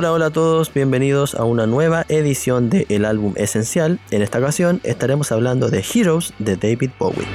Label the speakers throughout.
Speaker 1: Hola, hola a todos, bienvenidos a una nueva edición de El Álbum Esencial. En esta ocasión estaremos hablando de Heroes de David Bowie.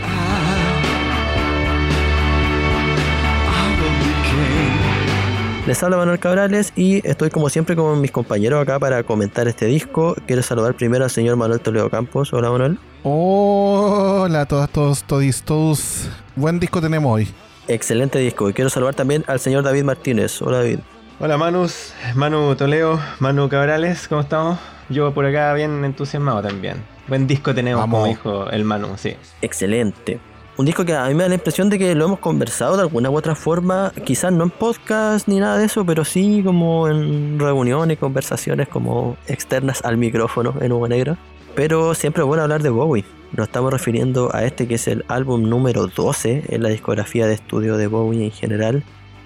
Speaker 1: Les habla Manuel Cabrales y estoy como siempre con mis compañeros acá para comentar este disco. Quiero saludar primero al señor Manuel Toledo Campos. Hola Manuel.
Speaker 2: Hola a todas, todos, todos, todos. Buen disco tenemos hoy.
Speaker 1: Excelente disco. Y quiero saludar también al señor David Martínez. Hola David.
Speaker 3: Hola Manus, Manu Toleo, Manu Cabrales, ¿cómo estamos? Yo por acá bien entusiasmado también. Buen disco tenemos, como dijo el Manu, sí.
Speaker 1: Excelente. Un disco que a mí me da la impresión de que lo hemos conversado de alguna u otra forma, quizás no en podcast ni nada de eso, pero sí como en reuniones, conversaciones como externas al micrófono en Hugo Negro. Pero siempre es bueno hablar de Bowie. Nos estamos refiriendo a este que es el álbum número 12 en la discografía de estudio de Bowie en general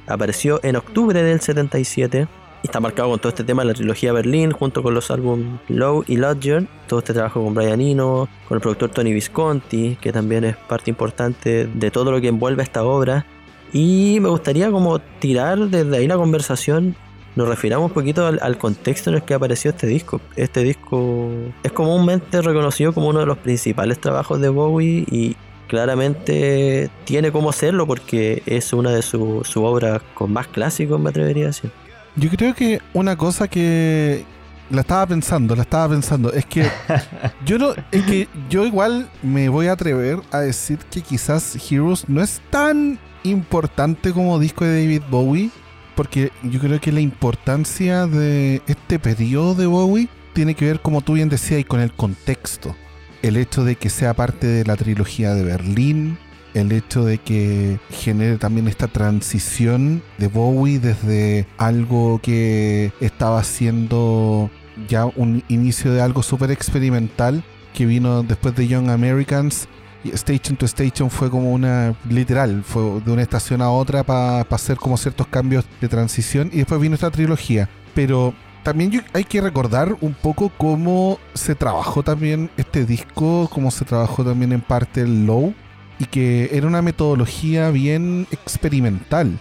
Speaker 1: Apareció en octubre del 77 y está marcado con todo este tema de la trilogía Berlín, junto con los álbumes Low y Lodger. Todo este trabajo con Brian Eno, con el productor Tony Visconti, que también es parte importante de todo lo que envuelve esta obra. Y me gustaría como tirar desde ahí la conversación nos refiramos un poquito al, al, contexto en el que apareció este disco. Este disco es comúnmente reconocido como uno de los principales trabajos de Bowie y claramente tiene cómo hacerlo porque es una de sus obras con más clásicos, me atrevería a decir.
Speaker 2: Yo creo que una cosa que la estaba pensando, la estaba pensando, es que yo no, es que yo igual me voy a atrever a decir que quizás Heroes no es tan importante como disco de David Bowie, porque yo creo que la importancia de este periodo de Bowie tiene que ver, como tú bien decías, y con el contexto el hecho de que sea parte de la trilogía de Berlín, el hecho de que genere también esta transición de Bowie desde algo que estaba siendo ya un inicio de algo súper experimental que vino después de Young Americans. Station to Station fue como una, literal, fue de una estación a otra para hacer como ciertos cambios de transición y después vino esta trilogía. Pero también hay que recordar un poco cómo se trabajó también este disco, cómo se trabajó también en parte el Low, y que era una metodología bien experimental.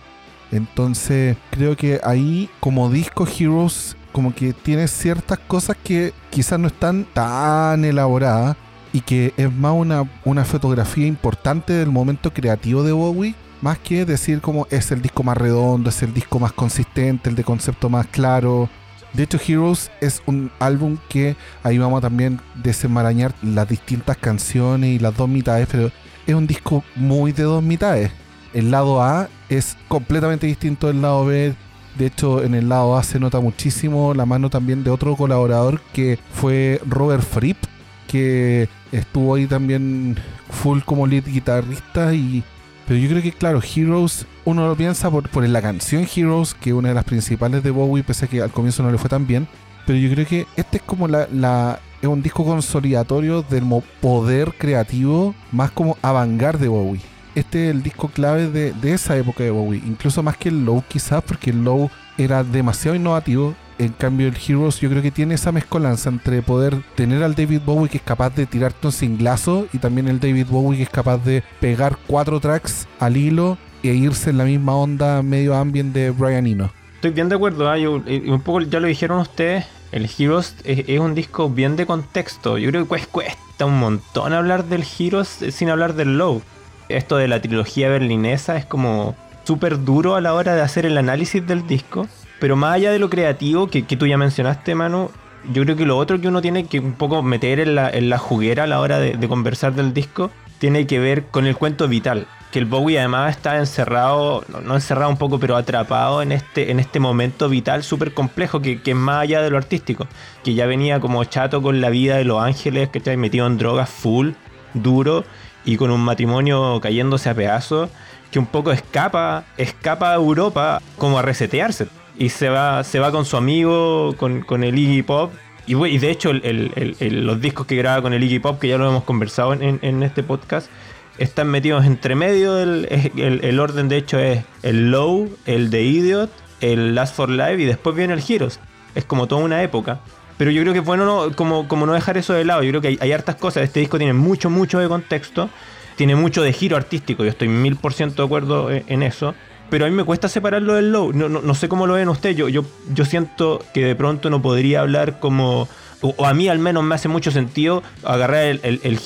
Speaker 2: Entonces creo que ahí como disco Heroes como que tiene ciertas cosas que quizás no están tan elaboradas y que es más una, una fotografía importante del momento creativo de Bowie más que decir como es el disco más redondo, es el disco más consistente, el de concepto más claro, de hecho, Heroes es un álbum que ahí vamos a también desenmarañar las distintas canciones y las dos mitades, pero es un disco muy de dos mitades. El lado A es completamente distinto del lado B. De hecho, en el lado A se nota muchísimo la mano también de otro colaborador que fue Robert Fripp, que estuvo ahí también full como lead guitarrista y pero yo creo que, claro, Heroes, uno lo piensa por, la canción Heroes, que es una de las principales de Bowie, pese a que al comienzo no le fue tan bien. Pero yo creo que este es como la, es un disco consolidatorio del poder creativo, más como avangar de Bowie. Este es el disco clave de, de esa época de Bowie, incluso más que el Low quizás, porque el Low era demasiado innovativo en cambio, el Heroes yo creo que tiene esa mezcolanza entre poder tener al David Bowie que es capaz de tirarte un singlazo y también el David Bowie que es capaz de pegar cuatro tracks al hilo e irse en la misma onda medio ambient de Brian Eno.
Speaker 3: Estoy bien de acuerdo, ¿eh? un poco ya lo dijeron ustedes, el Heroes es, un disco bien de contexto. Yo creo que cuesta un montón hablar del Heroes sin hablar del Low. Esto de la trilogía berlinesa es como súper duro a la hora de hacer el análisis del disco. Pero más allá de lo creativo que, tú ya mencionaste, Manu, yo creo que lo otro que uno tiene que un poco meter en la, juguera a la hora de, conversar del disco tiene que ver con el cuento vital. Que el Bowie además está encerrado, no, encerrado un poco, pero atrapado en este, en este momento vital súper complejo, que, es más allá de lo artístico. Que ya venía como chato con la vida de Los Ángeles, que está metido en drogas full, duro, y con un matrimonio cayéndose a pedazos, que un poco escapa, escapa a Europa como a resetearse y se va, se va con su amigo, con, con el Iggy Pop. Y, de hecho, los discos que graba con el Iggy Pop, que ya lo hemos conversado en este podcast, están metidos entre medio. del el, orden, de hecho, es el Low, el de Idiot, el Last for Life y después viene el Heroes. Es como toda una época. Pero yo creo que es bueno no, como, como no dejar eso de lado. Yo creo que hay, hartas cosas. Este disco tiene mucho, mucho de contexto. Tiene mucho de giro artístico. Yo estoy mil por ciento de acuerdo en eso pero a mí me cuesta separarlo del low. No, no, no sé cómo lo ven ustedes. Yo, yo, yo siento que de pronto no podría hablar como. O, a mí al menos me hace mucho sentido agarrar el, el,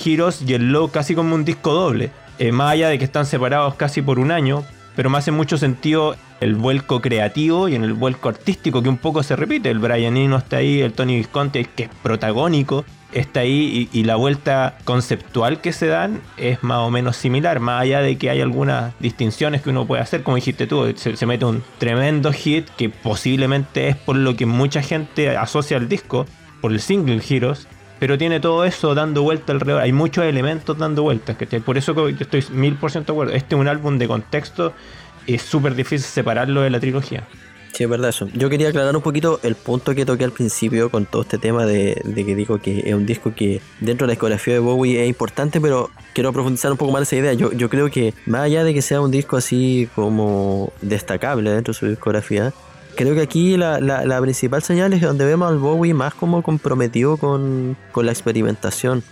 Speaker 3: y el low casi como un disco doble. Eh, más allá de que están separados casi por un año, pero me hace mucho sentido el vuelco creativo y en el vuelco artístico que un poco se repite. El Brian Eno está ahí, el Tony Visconti que es protagónico está ahí y, la vuelta conceptual que se dan es más o menos similar, más allá de que hay algunas distinciones que uno puede hacer, como dijiste tú, se, mete un tremendo hit que posiblemente es por lo que mucha gente asocia al disco, por el single Heroes, pero tiene todo eso dando vuelta alrededor, hay muchos elementos dando vueltas, por eso yo estoy mil por ciento de acuerdo, este es un álbum de contexto, es súper difícil separarlo de la trilogía.
Speaker 1: Sí, es verdad eso. Yo quería aclarar un poquito el punto que toqué al principio con todo este tema de, que digo que es un disco que dentro de la discografía de Bowie es importante, pero quiero profundizar un poco más esa idea. Yo, yo creo que más allá de que sea un disco así como destacable dentro de su discografía, creo que aquí la, la, principal señal es donde vemos al Bowie más como comprometido con, con la experimentación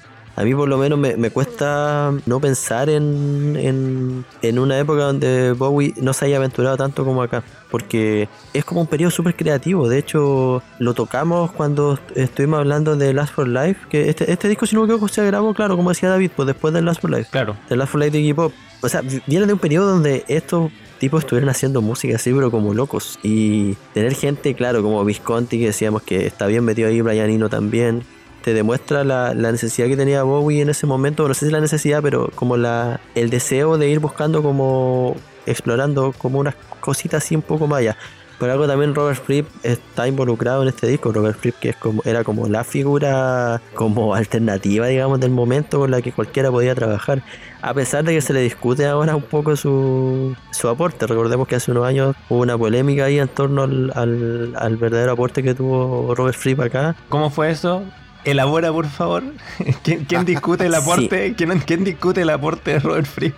Speaker 1: a mí por lo menos me, cuesta no pensar en, en, una época donde Bowie no se haya aventurado tanto como acá, porque es como un periodo súper creativo. De hecho, lo tocamos cuando estuvimos hablando de Last for Life, que este, este disco, si no me equivoco, se grabó, claro, como decía David, pues después de Last for Life.
Speaker 3: Claro.
Speaker 1: De Last for Life de Iggy Pop. O sea, viene de un periodo donde estos tipos estuvieron haciendo música así, pero como locos. Y tener gente, claro, como Visconti, que decíamos que está bien metido ahí, Brian Eno también te demuestra la, necesidad que tenía Bowie en ese momento, no sé si la necesidad, pero como la el deseo de ir buscando como explorando como unas cositas así un poco más allá. Por algo también Robert Fripp está involucrado en este disco. Robert Fripp que era como la figura como alternativa, digamos, del momento con la que cualquiera podía trabajar. A pesar de que se le discute ahora un poco su, su aporte. Recordemos que hace unos años hubo una polémica ahí en torno al, al, verdadero aporte que tuvo Robert Fripp acá.
Speaker 3: ¿Cómo fue eso? Elabora, por favor. ¿Quién, discute el aporte? ¿quién, discute el aporte de Robert Fripp?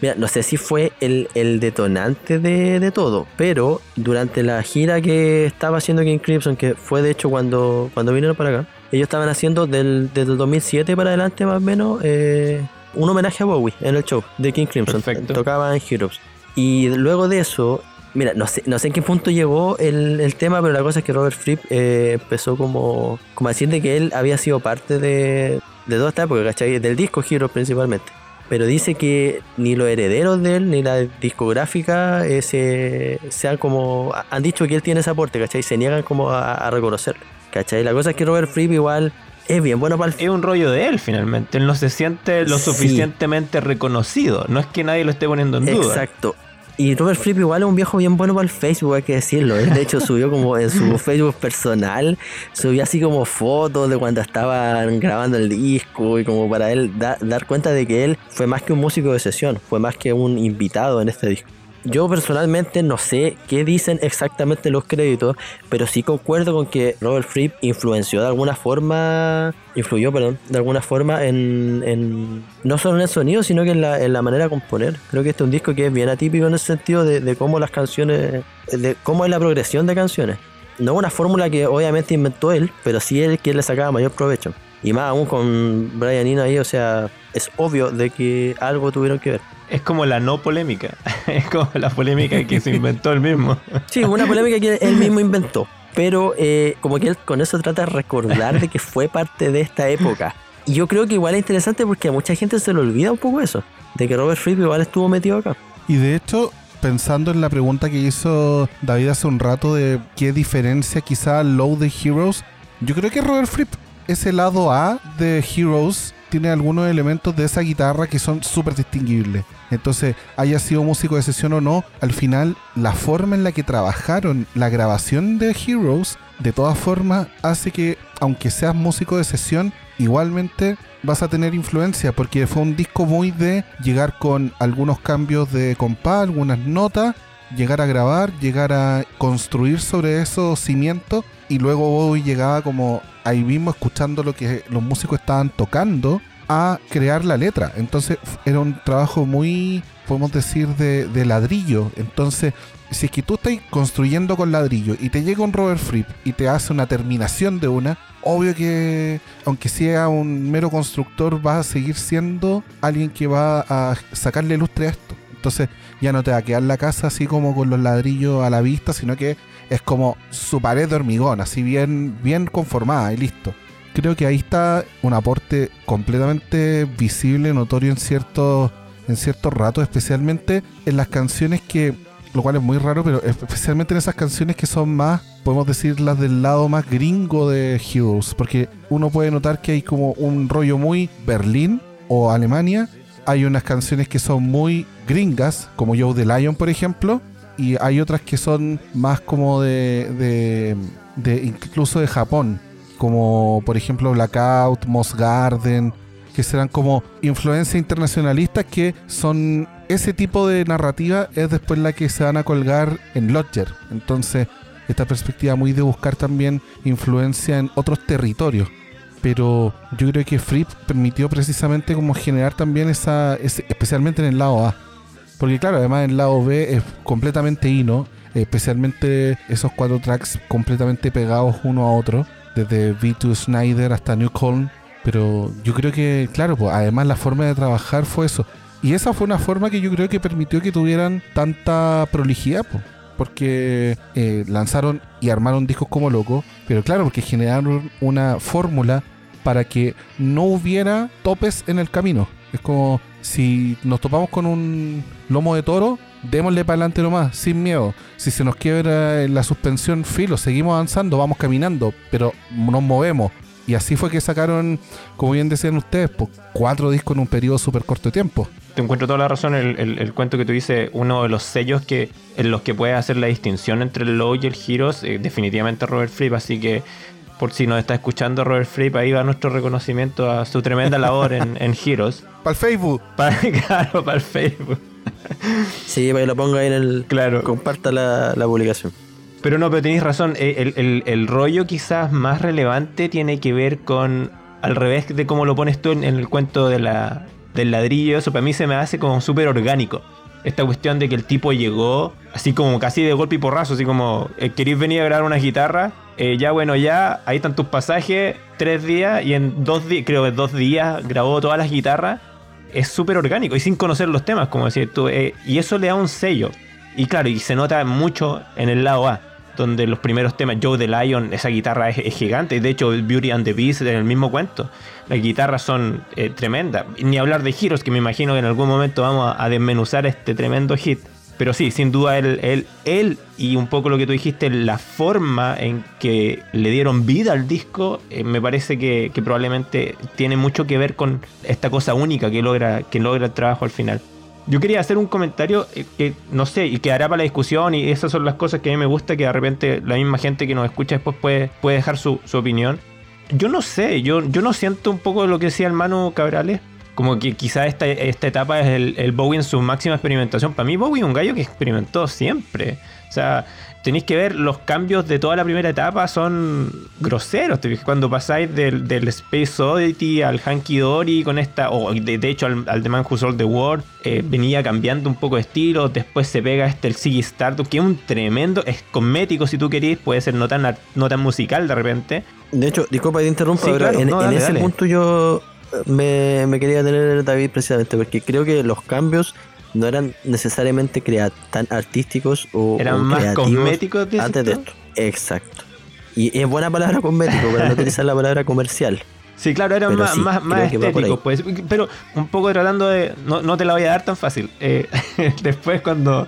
Speaker 1: Mira, no sé si fue el, detonante de, todo, pero durante la gira que estaba haciendo King Crimson, que fue de hecho cuando, cuando vinieron para acá, ellos estaban haciendo del, desde el 2007 para adelante más o menos eh, un homenaje a Bowie en el show de King Crimson. Tocaban Heroes. Y luego de eso, Mira, no sé, no sé en qué punto llegó el, tema, pero la cosa es que Robert Fripp eh, empezó como, como a decir de que él había sido parte de, de toda esta época, ¿cachai? Del disco Heroes principalmente. Pero dice que ni los herederos de él, ni la discográfica, eh, se, sean como. Han dicho que él tiene ese aporte, ¿cachai? Se niegan como a, reconocerlo, ¿cachai? La cosa es que Robert Fripp igual es bien bueno para el...
Speaker 3: Es un rollo de él finalmente. Él no se siente lo suficientemente reconocido. No es que nadie lo esté poniendo en duda.
Speaker 1: Exacto. Y Robert Fripp igual es un viejo bien bueno para el Facebook, hay que decirlo. Él de hecho subió como en su Facebook personal, subió así como fotos de cuando estaban grabando el disco y como para él dar cuenta de que él fue más que un músico de sesión, fue más que un invitado en este disco. Yo personalmente no sé qué dicen exactamente los créditos, pero sí concuerdo con que Robert Fripp influenció de alguna forma, influyó, perdón, de alguna forma en, no solo en el sonido, sino que en la, manera de componer. Creo que este es un disco que es bien atípico en ese sentido de, cómo las canciones, de cómo es la progresión de canciones. No una fórmula que obviamente inventó él, pero sí él quien le sacaba mayor provecho. Y más aún con Brian Eno ahí, o sea, es obvio de que algo tuvieron que ver
Speaker 3: es como la no polémica. Es como la polémica que se inventó él mismo.
Speaker 1: Sí, una polémica que él mismo inventó. Pero eh, como que él con eso trata de recordar de que fue parte de esta época. Y yo creo que igual es interesante porque a mucha gente se le olvida un poco eso. De que Robert Fripp igual estuvo metido acá.
Speaker 2: Y de hecho, pensando en la pregunta que hizo David hace un rato de qué diferencia quizá Low de Heroes, yo creo que Robert Fripp es el lado A de Heroes tiene algunos elementos de esa guitarra que son súper distinguibles. Entonces, haya sido músico de sesión o no, al final la forma en la que trabajaron la grabación de Heroes, de todas formas, hace que, aunque seas músico de sesión, igualmente vas a tener influencia, porque fue un disco muy de llegar con algunos cambios de compás, algunas notas, llegar a grabar, llegar a construir sobre esos cimientos y luego Bowie llegaba como ahí mismo escuchando lo que los músicos estaban tocando a crear la letra. Entonces era un trabajo muy, podemos decir, de, ladrillo. Entonces, si es que tú estás construyendo con ladrillo y te llega un Robert Fripp y te hace una terminación de una, obvio que aunque sea un mero constructor, va a seguir siendo alguien que va a sacarle lustre a esto. Entonces ya no te va a quedar la casa así como con los ladrillos a la vista, sino que es como su pared de hormigón, así bien, bien conformada y listo. Creo que ahí está un aporte completamente visible, notorio en ciertos en ciertos ratos, especialmente en las canciones que, lo cual es muy raro, pero especialmente en esas canciones que son más, podemos decir, las del lado más gringo de Heroes, porque uno puede notar que hay como un rollo muy Berlín o Alemania, hay unas canciones que son muy gringas, como Joe the Lion, por ejemplo, y hay otras que son más como de, de incluso de Japón, como por ejemplo Blackout, Moss Garden, que serán como influencias internacionalistas que son ese tipo de narrativa es después la que se van a colgar en Lodger. Entonces, esta perspectiva muy de buscar también influencia en otros territorios. Pero yo creo que Fripp permitió precisamente como generar también esa, especialmente en el lado A. Porque claro, además en el lado B es completamente hino, especialmente esos cuatro tracks completamente pegados uno a otro, desde V2 Snyder hasta New Colm pero yo creo que, claro, pues además la forma de trabajar fue eso. Y esa fue una forma que yo creo que permitió que tuvieran tanta prolijidad, pues, porque eh, lanzaron y armaron discos como locos, pero claro, porque generaron una fórmula para que no hubiera topes en el camino. Es como si nos topamos con un lomo de toro, démosle para adelante nomás, sin miedo. Si se nos quiebra la suspensión, filo, seguimos avanzando, vamos caminando, pero nos movemos. Y así fue que sacaron, como bien decían ustedes, pues, cuatro discos en un periodo súper corto de tiempo.
Speaker 3: Te encuentro toda la razón. El, el, cuento que tú dices, uno de los sellos que, en los que puedes hacer la distinción entre el Low y el Heroes, eh, definitivamente Robert Fripp. Así que, por si nos está escuchando Robert Fripp, ahí va nuestro reconocimiento a su tremenda labor en, en Heroes.
Speaker 2: Para el Facebook.
Speaker 3: claro, para el Facebook.
Speaker 1: Sí, para que lo ponga ahí en el.
Speaker 3: Claro.
Speaker 1: Comparta la, la publicación.
Speaker 3: Pero no, pero tenéis razón. Eh, el, rollo quizás más relevante tiene que ver con. Al revés de cómo lo pones tú en, el cuento de la, del ladrillo. Eso para mí se me hace como súper orgánico. Esta cuestión de que el tipo llegó así como casi de golpe y porrazo. Así como, eh, ¿queréis venir a grabar una guitarra? Eh, ya bueno, ya, ahí están tus pasajes. Tres días y en dos días, creo que dos días grabó todas las guitarras. Es súper orgánico y sin conocer los temas, como decir tú. y eso le da un sello. Y claro, y se nota mucho en el lado A donde los primeros temas, Joe the Lion, esa guitarra es, gigante. De hecho, Beauty and the Beast en el mismo cuento. Las guitarras son eh, tremendas. Ni hablar de Heroes, que me imagino que en algún momento vamos a, desmenuzar este tremendo hit. Pero sí, sin duda él, él, él, y un poco lo que tú dijiste, la forma en que le dieron vida al disco, eh, me parece que, probablemente tiene mucho que ver con esta cosa única que logra, que logra el trabajo al final. Yo quería hacer un comentario eh, que no sé, y que hará para la discusión, y esas son las cosas que a mí me gusta, que de repente la misma gente que nos escucha después puede, puede dejar su, opinión. Yo no sé, yo, yo no siento un poco lo que decía el Manu Cabrales, como que quizá esta, esta etapa es el, el Bowie en su máxima experimentación. Para mí Bowie es un gallo que experimentó siempre. O sea, tenéis que ver los cambios de toda la primera etapa son groseros. Cuando pasáis del, Space Oddity al Hanky Dory con esta, o de, hecho al, The Man Who Sold the World, eh, venía cambiando un poco de estilo. Después se pega este el Ziggy Stardust, que es un tremendo, es cosmético si tú querís, puede ser no tan, no tan musical de repente.
Speaker 1: De hecho, disculpa que te interrumpa, pero en, ese punto yo me, me, quería tener David precisamente, porque creo que los cambios no eran necesariamente tan artísticos o
Speaker 3: eran más cosméticos
Speaker 1: antes de esto. Exacto. Y es buena palabra cosmético para no utilizar la palabra comercial.
Speaker 3: Sí, claro, eran más, más, estéticos, pues. Pero un poco tratando de. No, te la voy a dar tan fácil. Eh, después, cuando,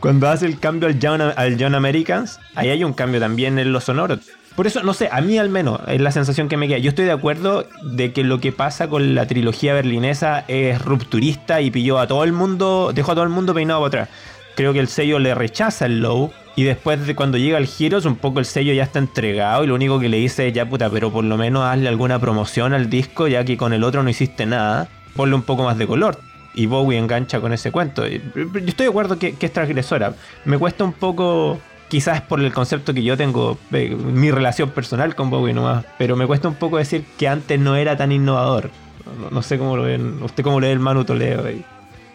Speaker 3: cuando hace el cambio al John, al John Americans, ahí hay un cambio también en los sonoros. Por eso, no sé, a mí al menos es la sensación que me queda. Yo estoy de acuerdo de que lo que pasa con la trilogía berlinesa es rupturista y pilló a todo el mundo, dejó a todo el mundo peinado para atrás. Creo que el sello le rechaza el low. Y después de cuando llega el Heroes, un poco el sello ya está entregado. Y lo único que le dice es ya puta, pero por lo menos hazle alguna promoción al disco, ya que con el otro no hiciste nada. Ponle un poco más de color. Y Bowie engancha con ese cuento. Yo estoy de acuerdo que, que es transgresora. Me cuesta un poco quizás por el concepto que yo tengo, mi relación personal con Bowie nomás, pero me cuesta un poco decir que antes no era tan innovador. No, sé cómo lo ven, usted cómo lee el Manu Toledo ahí.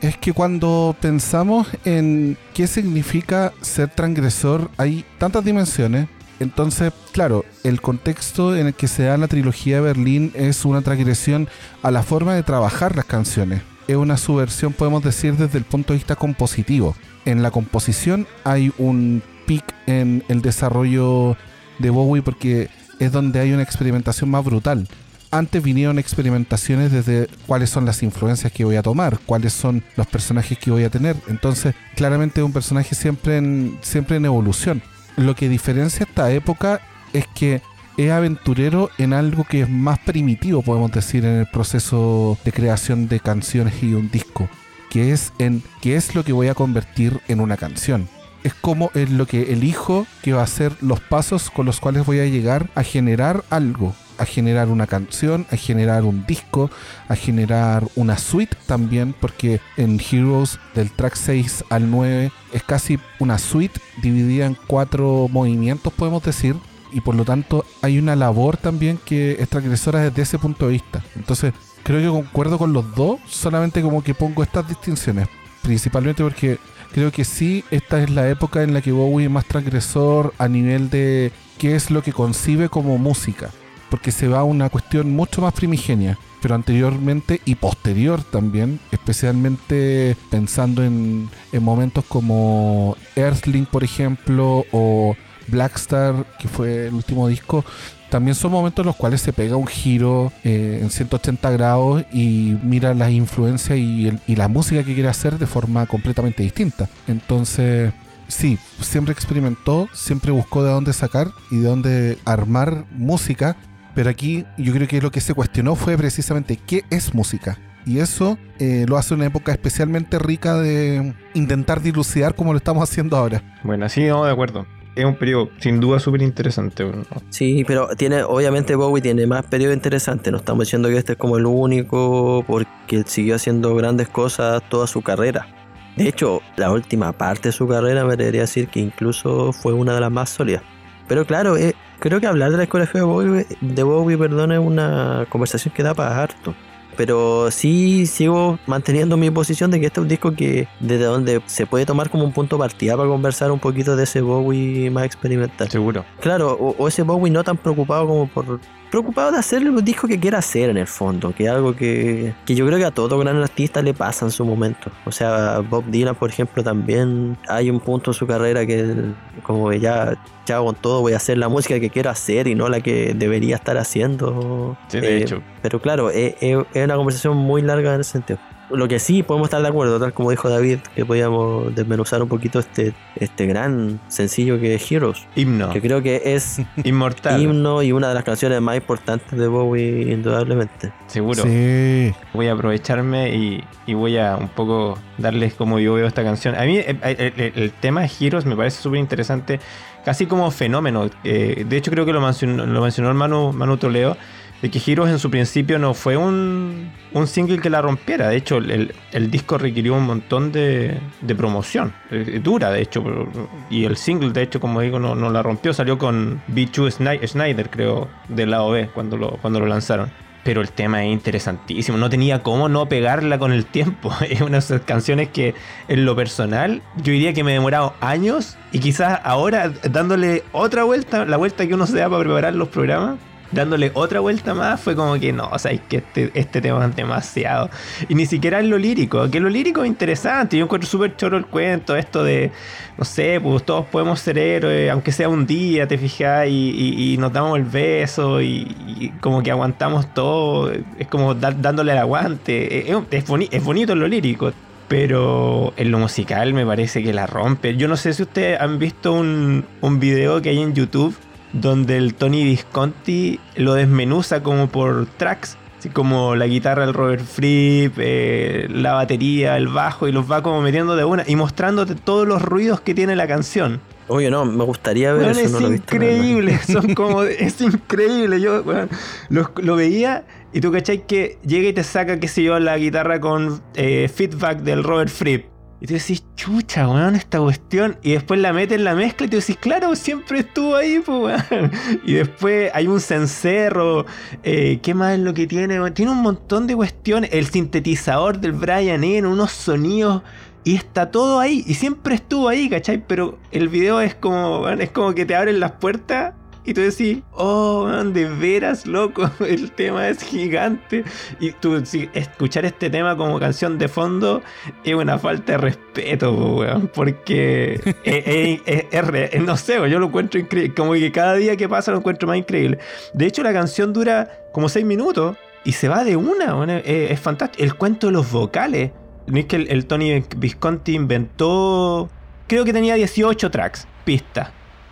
Speaker 2: Es que cuando pensamos en qué significa ser transgresor, hay tantas dimensiones. Entonces, claro, el contexto en el que se da la trilogía de Berlín es una transgresión a la forma de trabajar las canciones es una subversión, podemos decir, desde el punto de vista compositivo. En la composición hay un pic en el desarrollo de Bowie porque es donde hay una experimentación más brutal. Antes vinieron experimentaciones desde cuáles son las influencias que voy a tomar, cuáles son los personajes que voy a tener. Entonces, claramente es un personaje siempre en, siempre en evolución. Lo que diferencia esta época es que es aventurero en algo que es más primitivo, podemos decir, en el proceso de creación de canciones y un disco, que es en qué es lo que voy a convertir en una canción. Es como es lo que elijo que va a ser los pasos con los cuales voy a llegar a generar algo, a generar una canción, a generar un disco, a generar una suite también, porque en Heroes del track 6 al 9 es casi una suite dividida en cuatro movimientos, podemos decir, y por lo tanto hay una labor también que es transgresora desde ese punto de vista. Entonces, creo que concuerdo con los dos, solamente como que pongo estas distinciones, principalmente porque creo que sí, esta es la época en la que Bowie es más transgresor a nivel de qué es lo que concibe como música, porque se va a una cuestión mucho más primigenia. Pero anteriormente y posterior también, especialmente pensando en, en momentos como Earthling, por ejemplo, o Blackstar, que fue el último disco, también son momentos en los cuales se pega un giro eh, en 180 grados y mira las influencias y, la música que quiere hacer de forma completamente distinta. Entonces, sí, siempre experimentó, siempre buscó de dónde sacar y de dónde armar música, pero aquí yo creo que lo que se cuestionó fue precisamente qué es música. Y eso eh, lo hace una época especialmente rica de intentar dilucidar como lo estamos haciendo ahora.
Speaker 3: Bueno, sí, no, de acuerdo es un periodo sin duda súper interesante.
Speaker 1: Sí, pero tiene, obviamente Bowie tiene más periodos interesantes. No estamos diciendo que este es como el único, porque siguió haciendo grandes cosas toda su carrera. De hecho, la última parte de su carrera me debería decir que incluso fue una de las más sólidas. Pero claro, eh, creo que hablar de la escuela de Bowie, de Bowie perdón, es una conversación que da para harto pero sí sigo manteniendo mi posición de que este es un disco que desde donde se puede tomar como un punto de partida para conversar un poquito de ese Bowie más experimental.
Speaker 3: Seguro.
Speaker 1: Claro, o, ese Bowie no tan preocupado como por preocupado de hacer el disco que quiera hacer en el fondo, que es algo que, que yo creo que a todo gran artista le pasa en su momento. O sea, Bob Dylan, por ejemplo, también hay un punto en su carrera que como ya, ya con todo voy a hacer la música que quiero hacer y no la que debería estar haciendo.
Speaker 3: Sí, de
Speaker 1: eh,
Speaker 3: hecho.
Speaker 1: Pero claro, es, es una conversación muy larga en ese sentido lo que sí podemos estar de acuerdo, tal como dijo David, que podíamos desmenuzar un poquito este, este gran sencillo que es Heroes.
Speaker 3: Himno.
Speaker 1: Que creo que es
Speaker 3: inmortal.
Speaker 1: Himno y una de las canciones más importantes de Bowie, indudablemente.
Speaker 3: Seguro.
Speaker 2: Sí.
Speaker 3: Voy a aprovecharme y, voy a un poco darles como yo veo esta canción. A mí eh, eh, el, tema de Heroes me parece súper interesante, casi como fenómeno. Eh, de hecho, creo que lo mencionó, lo mencionó el Manu, Manu Toleo de que Heroes en su principio no fue un, un single que la rompiera. De hecho, el, el disco requirió un montón de, de, promoción. Eh, dura, de hecho. Y el single, de hecho, como digo, no, no la rompió. Salió con B2 Snyder, creo, del lado B, cuando lo, cuando lo lanzaron. Pero el tema es interesantísimo. No tenía cómo no pegarla con el tiempo. Es una de esas canciones que, en lo personal, yo diría que me he demorado años. Y quizás ahora, dándole otra vuelta, la vuelta que uno se da para preparar los programas, dándole otra vuelta más, fue como que no, o sea, es que este, este tema es demasiado. Y ni siquiera es lo lírico, que lo lírico es interesante. Yo encuentro súper choro el cuento, esto de, no sé, pues todos podemos ser héroes, aunque sea un día, te fijas, y, nos damos el beso, y, como que aguantamos todo, es como dándole el aguante. Es, es, es bonito lo lírico. Pero en lo musical me parece que la rompe. Yo no sé si ustedes han visto un, un video que hay en YouTube donde el Tony Visconti lo desmenuza como por tracks, así como la guitarra del Robert Fripp, eh, la batería, el bajo, y los va como metiendo de una y mostrándote todos los ruidos que tiene la canción.
Speaker 1: Oye, no, me gustaría ver
Speaker 3: eso. Es increíble, son como, es increíble. Yo lo, veía y tú cachai que llega y te saca, qué sé yo, la guitarra con eh, feedback del Robert Fripp. Y tú decís, chucha, weón, esta cuestión. Y después la metes en la mezcla y tú decís, claro, siempre estuvo ahí, pues, weón. Y después hay un cencerro. Eh, ¿Qué más es lo que tiene? Tiene un montón de cuestiones. El sintetizador del Brian Eno, unos sonidos. Y está todo ahí. Y siempre estuvo ahí, ¿cachai? Pero el video es como, es como que te abren las puertas Y tú decís, oh, man, de veras, loco, el tema es gigante. Y tú, si, escuchar este tema como canción de fondo es una falta de respeto, weón, porque es, es, es, no sé, yo lo encuentro increíble. Como que cada día que pasa lo encuentro más increíble. De hecho, la canción dura como seis minutos y se va de una, es, fantástico. El cuento de los vocales. No es que el, Tony Visconti inventó. Creo que tenía 18 tracks, pistas.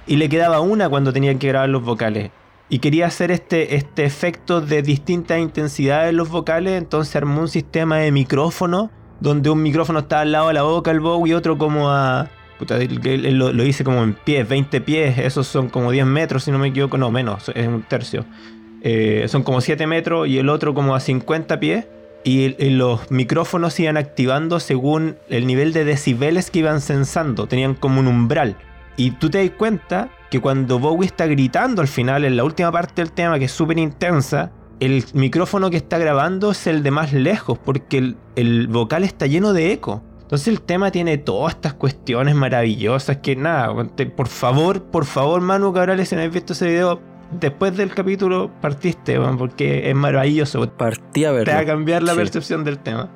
Speaker 3: Y le quedaba una cuando tenía que grabar los vocales. Y quería hacer este, este efecto de distintas intensidades en los vocales. Entonces armó un sistema de micrófono. Donde un micrófono está al lado de la boca el bow y otro como a. Puta, lo, lo, hice como en pies, 20 pies. Esos son como 10 metros, si no me equivoco. No, menos, es un tercio. Eh, son como 7 metros y el otro como a 50 pies. Y, los micrófonos iban activando según el nivel de decibeles que iban censando. Tenían como un umbral. Y tú te das cuenta que cuando Bowie está gritando al final, en la última parte del tema, que es súper intensa, el micrófono que está grabando es el de más lejos, porque el, el, vocal está lleno de eco. Entonces el tema tiene todas estas cuestiones maravillosas que nada, por favor, por favor, Manu Cabrales, si no habéis visto ese video, después del capítulo partiste, porque es maravilloso.
Speaker 1: Partí a
Speaker 3: Te va a cambiar la percepción del tema.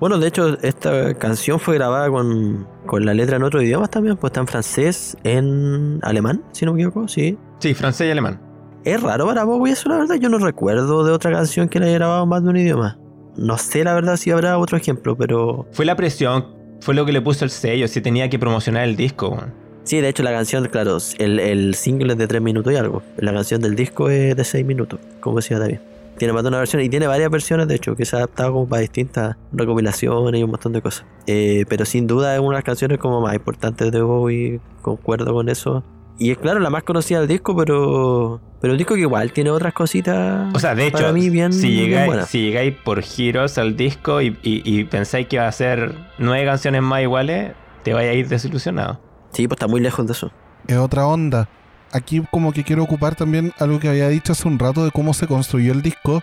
Speaker 1: Bueno, de hecho, esta canción fue grabada con, la letra en otro idioma también, pues está en francés, en alemán, si no me equivoco, sí.
Speaker 3: Sí, francés y alemán.
Speaker 1: Es raro para Bowie eso, la verdad. Yo no recuerdo de otra canción que la haya grabado más de un idioma. No sé, la verdad, si habrá otro ejemplo, pero.
Speaker 3: Fue la presión, fue lo que le puso el sello, si tenía que promocionar el disco.
Speaker 1: Sí, de hecho la canción, claro, el, el single es de 3 minutos y algo. La canción del disco es de 6 minutos, como decía David. Tiene más de una versión y tiene varias versiones, de hecho, que se ha adaptado como para distintas recopilaciones y un montón de cosas. Eh, pero sin duda es una de las canciones como más importantes de Bowie, concuerdo con eso. Y es claro, la más conocida del disco, pero pero el disco que igual tiene otras cositas.
Speaker 3: O sea, de hecho, mí bien, si, llegáis, si llegáis por giros al disco y, y pensáis que va a ser nueve canciones más iguales, te vais a ir desilusionado.
Speaker 1: Sí, pues está muy lejos de eso.
Speaker 2: Es otra onda. Aquí como que quiero ocupar también algo que había dicho hace un rato de cómo se construyó el disco.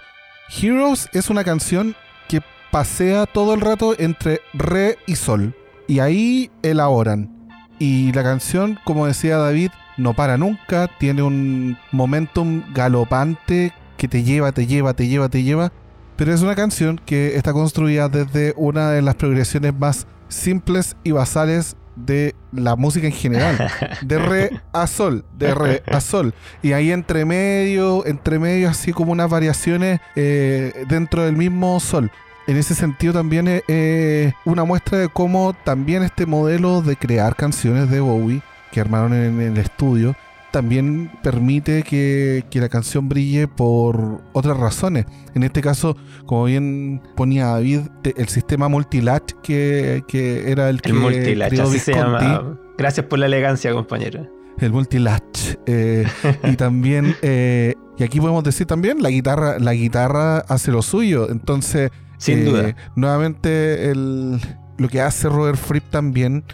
Speaker 2: Heroes es una canción que pasea todo el rato entre re y sol. Y ahí elaboran. Y la canción, como decía David, no para nunca, tiene un momentum galopante que te lleva, te lleva, te lleva, te lleva. Pero es una canción que está construida desde una de las progresiones más simples y basales de la música en general. De re a sol, de re a sol. Y ahí entre medio, entre medio, así como unas variaciones eh, dentro del mismo sol. En ese sentido también es una muestra de cómo también este modelo de crear canciones de Bowie que armaron en el estudio también permite que, la canción brille por otras razones. En este caso, como bien ponía David, el sistema multilatch que, era el que.
Speaker 3: El multilatch, así se llama. Gracias por la elegancia, compañero.
Speaker 2: El multilatch. Eh, y también, eh, y aquí podemos decir también, la guitarra, la guitarra hace lo suyo. Entonces,
Speaker 3: sin duda. Eh,
Speaker 2: nuevamente, el, lo que hace Robert Fripp también,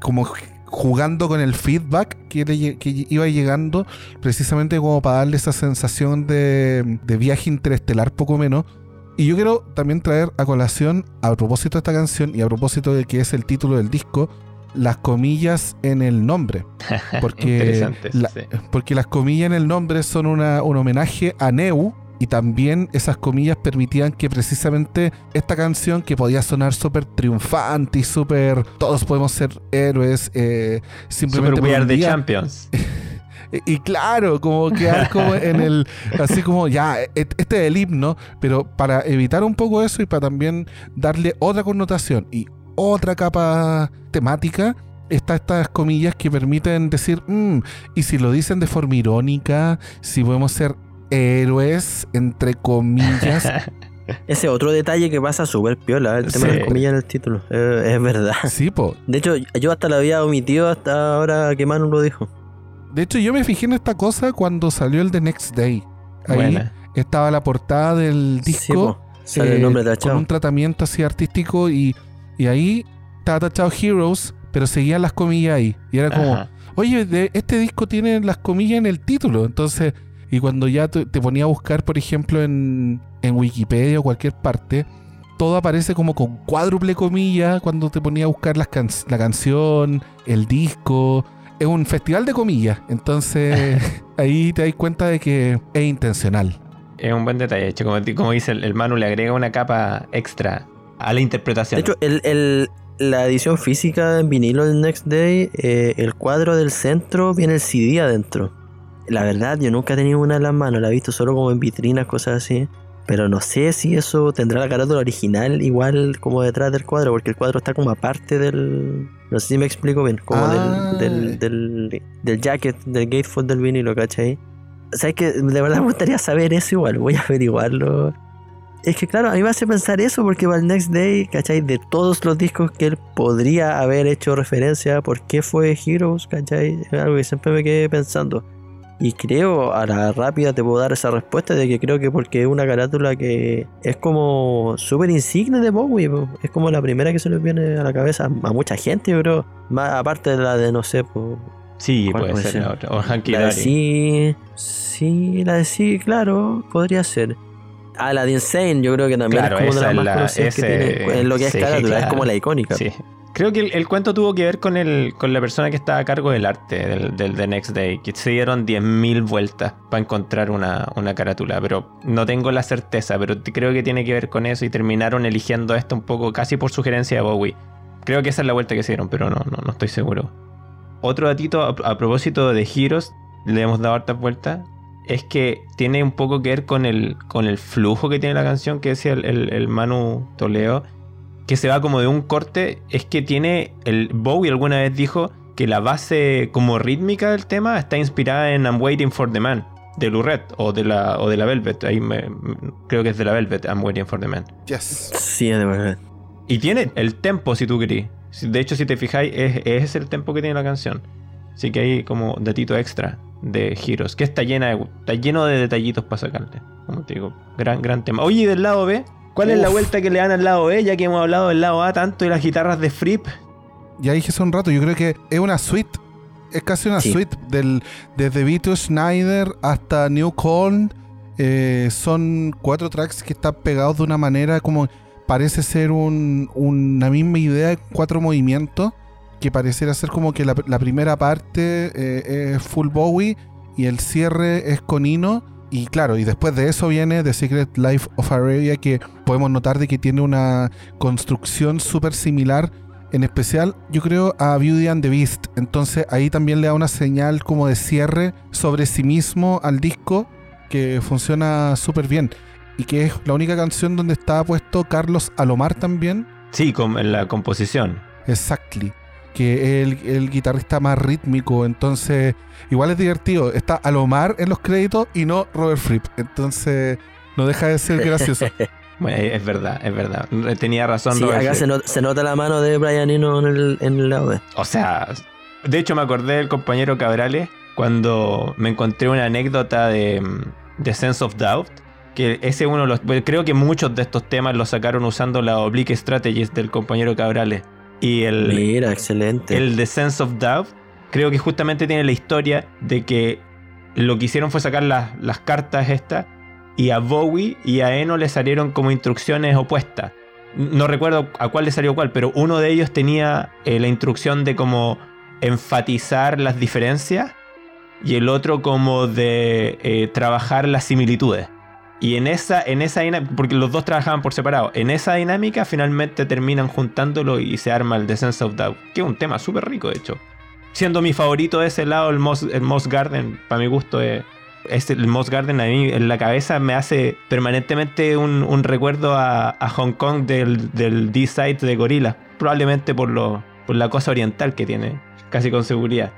Speaker 2: como jugando con el feedback que, iba llegando, precisamente como para darle esa sensación de, viaje interestelar, poco menos. Y yo quiero también traer a colación, a propósito de esta canción y a propósito de que es el título del disco, las comillas en el nombre. Porque, porque las comillas en el nombre son una, un homenaje a Neu, y también esas comillas permitían que precisamente esta canción que podía sonar súper triunfante y súper todos podemos ser héroes eh, simplemente
Speaker 3: super we champions.
Speaker 2: Y claro como quedar como en el así como ya e, este es el himno pero para evitar un poco eso y para también darle otra connotación y otra capa temática está estas comillas que permiten decir, mm, y si lo dicen de forma irónica, si podemos ser héroes, entre comillas.
Speaker 1: Ese otro detalle que pasa súper piola, el tema de las comillas en el título. es verdad.
Speaker 2: Sí, po.
Speaker 1: De hecho, yo hasta lo había omitido hasta ahora que Manu lo dijo.
Speaker 2: De hecho, yo me fijé en esta cosa cuando salió el The Next Day. Ahí estaba la portada del disco.
Speaker 1: El nombre
Speaker 2: Con un tratamiento así artístico y, y ahí estaba tachado Heroes, pero seguían las comillas ahí. Y era como, oye, de, este disco tiene las comillas en el título. Entonces y cuando ya te, ponía a buscar, por ejemplo, en, Wikipedia o cualquier parte, todo aparece como con cuádruple comilla cuando te ponía a buscar la canción, el disco, es un festival de comillas. Entonces, ahí te das cuenta de que es intencional.
Speaker 3: Es un buen detalle. Hecho, como, como dice el, el Manu, le agrega una capa extra a la interpretación.
Speaker 1: De hecho, el, el- la edición física en vinilo del Next Day, eh, el cuadro del centro viene el CD adentro. La verdad, yo nunca he tenido una en las manos, la he visto solo como en vitrinas, cosas así. Pero no sé si eso tendrá la carátula original igual como detrás del cuadro, porque el cuadro está como aparte del... No sé si me explico bien, como
Speaker 2: Ah.
Speaker 1: del, del, del, del jacket, del gatefold del vinilo, ¿cachai? O sea, es que de verdad me gustaría saber eso igual, voy a averiguarlo. Es que claro, a mí me hace pensar eso porque para el Next Day, ¿cachai? De todos los discos que él podría haber hecho referencia, ¿por qué fue Heroes? ¿cachai? Es algo que siempre me quedé pensando. Y creo, a la rápida te puedo dar esa respuesta de que creo que porque es una carátula que es como súper insigne de Bowie, po. es como la primera que se les viene a la cabeza a mucha gente, yo creo. Más aparte de la de, no sé, po,
Speaker 3: sí,
Speaker 1: ¿cuál
Speaker 3: puede
Speaker 1: puede
Speaker 3: ser
Speaker 1: ser?
Speaker 3: la otra. O Hanky
Speaker 1: la de sí, sí, la de sí, claro, podría ser. Ah, la de Insane, yo creo que también
Speaker 3: Claro,
Speaker 1: es como de las más
Speaker 3: la-
Speaker 1: conocidas que tiene. En lo que es
Speaker 3: sí,
Speaker 1: carátula, es como la icónica.
Speaker 3: Sí. Creo que el, cuento tuvo que ver con el con la persona que estaba a cargo del arte del, The Next Day, que se dieron 10.000 vueltas para encontrar una, una carátula, pero no tengo la certeza, pero creo que tiene que ver con eso y terminaron eligiendo esto un poco casi por sugerencia de Bowie. Creo que esa es la vuelta que se dieron, pero no, no, no estoy seguro. Otro datito a, propósito de Heroes, le hemos dado hartas vueltas, es que tiene un poco que ver con el, con el flujo que tiene la canción que decía el, el- el Manu Toledo, que se va como de un corte, es que tiene, el Bowie alguna vez dijo que la base como rítmica del tema está inspirada en I'm Waiting for the Man, de Lurette o de la, o de la Velvet, ahí me- creo que es de la Velvet, I'm Waiting for the Man.
Speaker 2: Yes.
Speaker 1: Sí, de verdad.
Speaker 3: Y tiene el tempo, si tú querís. De hecho, si te fijáis, es, es el tempo que tiene la canción. Así que hay como datito extra de giros, que está llena de, está lleno de detallitos para sacarle. Como te digo, gran, gran tema. Oye, ¿y del lado B, ¿cuál es la vuelta que le dan al lado B? Ya que hemos hablado del lado A tanto y las guitarras de Fripp.
Speaker 2: Ya dije hace un rato, yo creo que es una suite. Es casi una
Speaker 1: Sí.
Speaker 2: suite del, desde Vito Schneider hasta New Corn. eh, son cuatro tracks que están pegados de una manera como parece ser un- una misma idea de cuatro movimientos. Que pareciera ser como que la, la primera parte eh, es full Bowie y el cierre es con Ino. Y claro, y después de eso viene The Secret Life of Arabia, que podemos notar de que tiene una construcción súper similar en especial, yo creo, a Beauty and the Beast. Entonces ahí también le da una señal como de cierre sobre sí mismo al disco que funciona súper bien. Y que es la única canción donde está puesto Carlos Alomar también.
Speaker 3: Sí, con, en la composición.
Speaker 2: Exactly. Que es el, el guitarrista más rítmico. Entonces, igual es divertido. Está Alomar en los créditos y no Robert Fripp. Entonces, no deja de ser gracioso.
Speaker 3: Bueno, es verdad, es verdad. Tenía razón.
Speaker 1: Sí,
Speaker 3: Robert
Speaker 1: acá se, not- se nota la mano de Brian Eno en el, en el.
Speaker 3: O sea, de hecho me acordé del compañero Cabrales cuando me encontré una anécdota de, de Sense of Doubt. Que ese uno los. Creo que muchos de estos temas los sacaron usando la Oblique Strategies del compañero Cabrales. Y el,
Speaker 1: Mira, excelente.
Speaker 3: el de Sense of Doubt, creo que justamente tiene la historia de que lo que hicieron fue sacar las, las cartas estas y a Bowie y a Eno le salieron como instrucciones opuestas. No recuerdo a cuál le salió cuál, pero uno de ellos tenía eh, la instrucción de como enfatizar las diferencias y el otro como de eh, trabajar las similitudes. Y en esa, en esa dinámica, porque los dos trabajaban por separado, en esa dinámica finalmente terminan juntándolo y se arma el The Sense of Doubt, que es un tema súper rico de hecho. Siendo mi favorito de ese lado, el Moss, el Moss Garden, para mi gusto, es, es el Moss Garden a mí en la cabeza me hace permanentemente un, un recuerdo a, a Hong Kong del, del D-Side de Gorilla, probablemente por, lo, por la cosa oriental que tiene, casi con seguridad.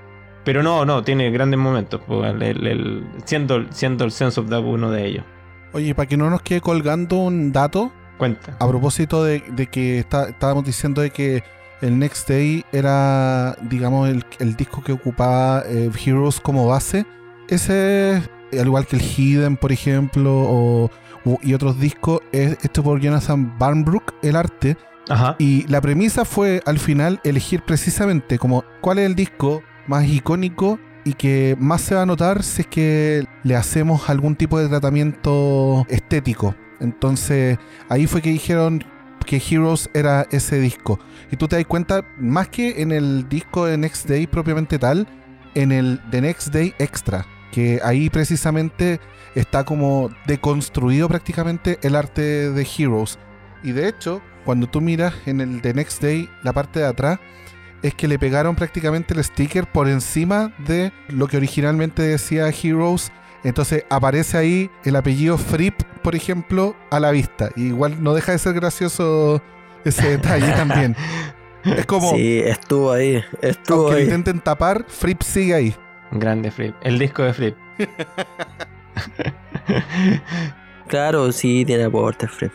Speaker 3: Pero no, no, tiene grandes momentos, pues, el- el- siendo, siendo el Sense of Doubt uno de ellos.
Speaker 2: Oye, para que no nos quede colgando un dato,
Speaker 3: Cuenta.
Speaker 2: a propósito de, de que está- estábamos diciendo de que el Next Day era, digamos, el, el disco que ocupaba eh, Heroes como base. Ese, al igual que el Hidden, por ejemplo, o, y otros discos, es esto por Jonathan Barnbrook, el arte.
Speaker 3: Ajá.
Speaker 2: Y la premisa fue al final elegir precisamente como cuál es el disco más icónico y que más se va a notar si es que le hacemos algún tipo de tratamiento estético. Entonces ahí fue que dijeron que Heroes era ese disco. Y tú te das cuenta, más que en el disco de Next Day propiamente tal, en el The Next Day Extra, que ahí precisamente está como deconstruido prácticamente el arte de Heroes. Y de hecho, cuando tú miras en el The Next Day, la parte de atrás, es que le pegaron prácticamente el sticker por encima de lo que originalmente decía Heroes. Entonces aparece ahí el apellido Fripp, por ejemplo, a la vista. Y igual no deja de ser gracioso ese detalle también. Es como.
Speaker 1: Sí, estuvo ahí. Estuvo
Speaker 2: aunque
Speaker 1: ahí.
Speaker 2: lo intenten tapar, Fripp sigue ahí.
Speaker 3: Grande Flip. El disco de Flip.
Speaker 1: Claro, sí, tiene aporte Free.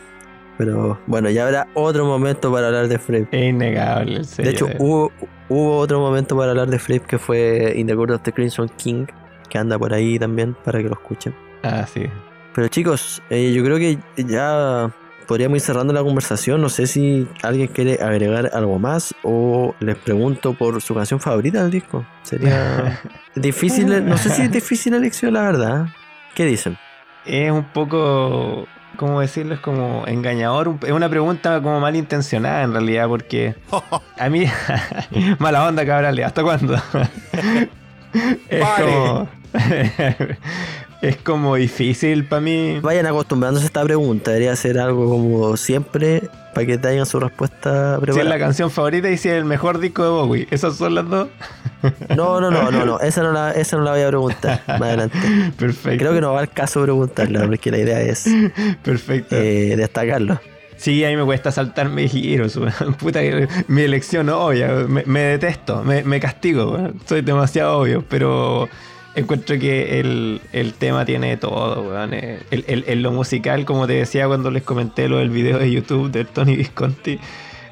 Speaker 1: Pero bueno, ya habrá otro momento para hablar de Free.
Speaker 3: Es innegable, en
Speaker 1: De hecho, hubo, hubo otro momento para hablar de Flip que fue In the Court of the Crimson King, que anda por ahí también para que lo escuchen.
Speaker 3: Ah, sí.
Speaker 1: Pero chicos, eh, yo creo que ya podríamos ir cerrando la conversación. No sé si alguien quiere agregar algo más o les pregunto por su canción favorita del disco. Sería difícil, no sé si es difícil elección, la verdad. ¿Qué dicen?
Speaker 3: Es un poco. ¿Cómo decirlo? Es como engañador. Es una pregunta como malintencionada en realidad, porque a mí. mala onda, cabrales. ¿Hasta cuándo? es
Speaker 2: Vale.
Speaker 3: como. es como difícil para mí.
Speaker 1: Vayan acostumbrándose a esta pregunta. Debería ser algo como siempre para que tengan su respuesta
Speaker 3: Si es la
Speaker 1: preparada.
Speaker 3: canción favorita y si es el mejor disco de Bowie. Esas son las dos.
Speaker 1: No, no, no, no, no. Esa no la, esa no la voy a preguntar más adelante.
Speaker 3: Perfecto.
Speaker 1: Creo que no va al caso preguntarla, porque la idea es
Speaker 3: Perfecto.
Speaker 1: eh, destacarlo.
Speaker 3: Sí, a mí me cuesta saltarme giros. Puta, mi elección obvia. Me, me detesto, me, me castigo. Soy demasiado obvio, pero encuentro que el, el tema tiene todo. weón. Eh, el- el- en lo musical, como te decía cuando les comenté lo del video de YouTube de Tony Visconti,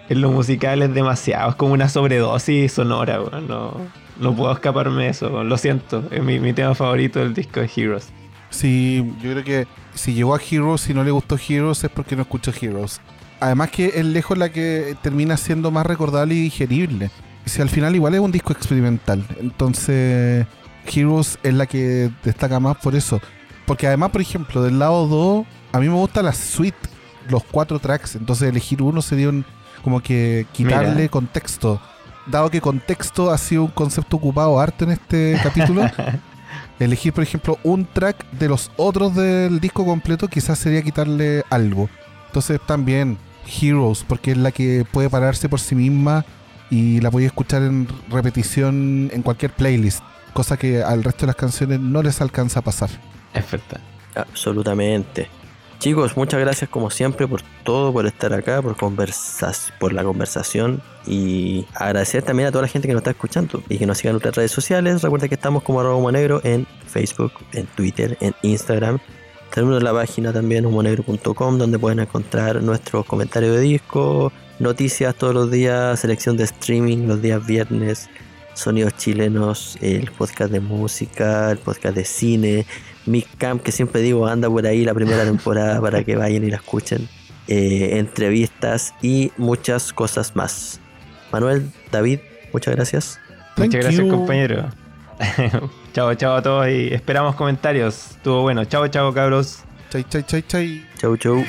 Speaker 3: en lo musical es demasiado. Es como una sobredosis sonora. weón. No, no puedo escaparme de eso. weón. Lo siento. Es mi, mi tema favorito del disco de Heroes.
Speaker 2: Sí, yo creo que si llegó a Heroes y no le gustó Heroes es porque no escuchó Heroes. Además que es lejos la que termina siendo más recordable y digerible. Si al final igual es un disco experimental. Entonces, Heroes es la que destaca más por eso. Porque además, por ejemplo, del lado 2, a mí me gusta la suite, los cuatro tracks. Entonces elegir uno sería un, como que quitarle
Speaker 3: Mira.
Speaker 2: contexto. Dado que contexto ha sido un concepto ocupado harto en este capítulo, elegir, por ejemplo, un track de los otros del disco completo, quizás sería quitarle algo. Entonces también Heroes, porque es la que puede pararse por sí misma y la podéis escuchar en repetición en cualquier playlist, cosa que al resto de las canciones no les alcanza a pasar.
Speaker 3: Es verdad.
Speaker 1: Absolutamente. Chicos, muchas gracias como siempre por todo, por estar acá, por conversas, por la conversación y agradecer también a toda la gente que nos está escuchando y que nos sigan en nuestras redes sociales. Recuerda que estamos como arroba Humo negro en Facebook, en Twitter, en Instagram. Tenemos la página también humonegro.com donde pueden encontrar nuestros comentarios de disco, noticias todos los días, selección de streaming los días viernes, sonidos chilenos, el podcast de música, el podcast de cine, Mick Camp, que siempre digo anda por ahí la primera temporada para que vayan y la escuchen, eh, entrevistas y muchas cosas más. Manuel, David, muchas gracias.
Speaker 2: Thank
Speaker 3: Muchas gracias,
Speaker 2: you.
Speaker 3: compañero. chao, chao a todos y esperamos comentarios. Estuvo bueno. Chao, chao, cabros.
Speaker 2: Chay, chay, chay, chay.
Speaker 1: Chau, chau.